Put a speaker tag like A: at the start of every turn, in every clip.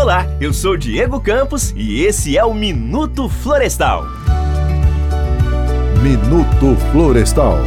A: Olá, eu sou Diego Campos e esse é o Minuto Florestal.
B: Minuto Florestal.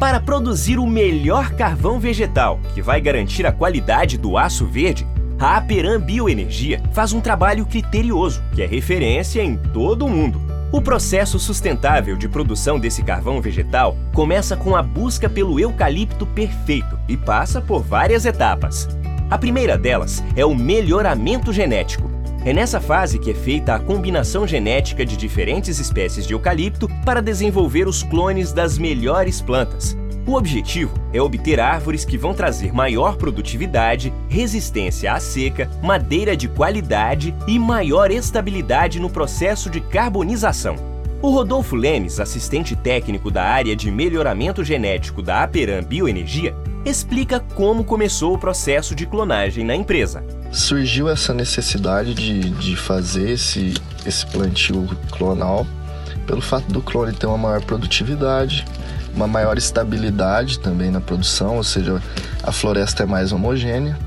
A: Para produzir o melhor carvão vegetal, que vai garantir a qualidade do aço verde, a Aperam Bioenergia faz um trabalho criterioso, que é referência em todo o mundo. O processo sustentável de produção desse carvão vegetal começa com a busca pelo eucalipto perfeito e passa por várias etapas. A primeira delas é o melhoramento genético. É nessa fase que é feita a combinação genética de diferentes espécies de eucalipto para desenvolver os clones das melhores plantas. O objetivo é obter árvores que vão trazer maior produtividade, resistência à seca, madeira de qualidade e maior estabilidade no processo de carbonização. O Rodolfo Lemes, assistente técnico da área de melhoramento genético da Aperam Bioenergia, explica como começou o processo de clonagem na empresa.
C: Surgiu essa necessidade de, de fazer esse, esse plantio clonal pelo fato do clone ter uma maior produtividade, uma maior estabilidade também na produção, ou seja, a floresta é mais homogênea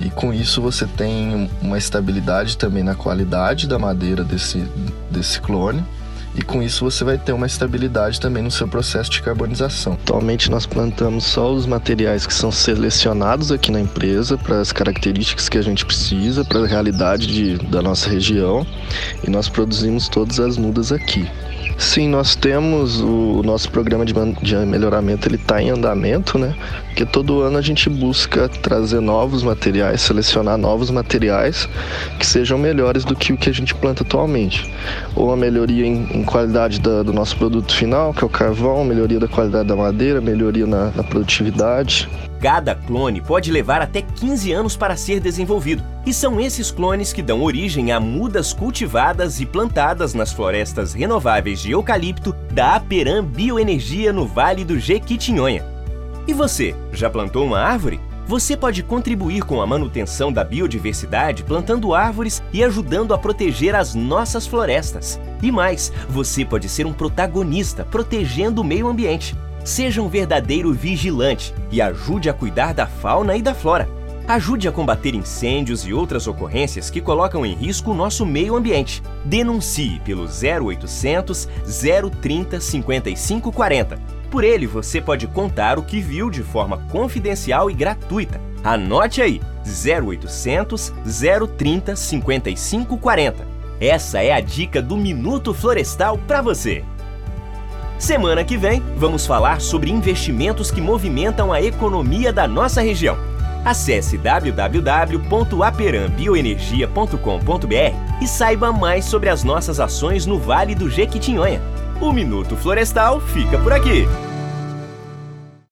C: e com isso você tem uma estabilidade também na qualidade da madeira desse, desse clone e com isso você vai ter uma estabilidade também no seu processo de carbonização. Atualmente nós plantamos só os materiais que são selecionados aqui na empresa para as características que a gente precisa, para a realidade de, da nossa região e nós produzimos todas as mudas aqui. Sim, nós temos o nosso programa de, de melhoramento, ele está em andamento, né? Porque todo ano a gente busca trazer novos materiais, selecionar novos materiais que sejam melhores do que o que a gente planta atualmente. Ou a melhoria em, qualidade da, do nosso produto final, que é o carvão, melhoria da qualidade da madeira, melhoria na, na produtividade.
A: Cada clone pode levar até 15 anos para ser desenvolvido, e são esses clones que dão origem a mudas cultivadas e plantadas nas florestas renováveis de eucalipto da Aperam Bioenergia no Vale do Jequitinhonha. E você, já plantou uma árvore? Você pode contribuir com a manutenção da biodiversidade plantando árvores e ajudando a proteger as nossas florestas. E mais, você pode ser um protagonista protegendo o meio ambiente. Seja um verdadeiro vigilante e ajude a cuidar da fauna e da flora. Ajude a combater incêndios e outras ocorrências que colocam em risco o nosso meio ambiente. Denuncie pelo 0800 030 5540. Por ele, você pode contar o que viu de forma confidencial e gratuita. Anote aí: 0800 030 5540. Essa é a dica do Minuto Florestal para você. Semana que vem, vamos falar sobre investimentos que movimentam a economia da nossa região. Acesse www.aperambioenergia.com.br e saiba mais sobre as nossas ações no Vale do Jequitinhonha. O Minuto Florestal fica por aqui.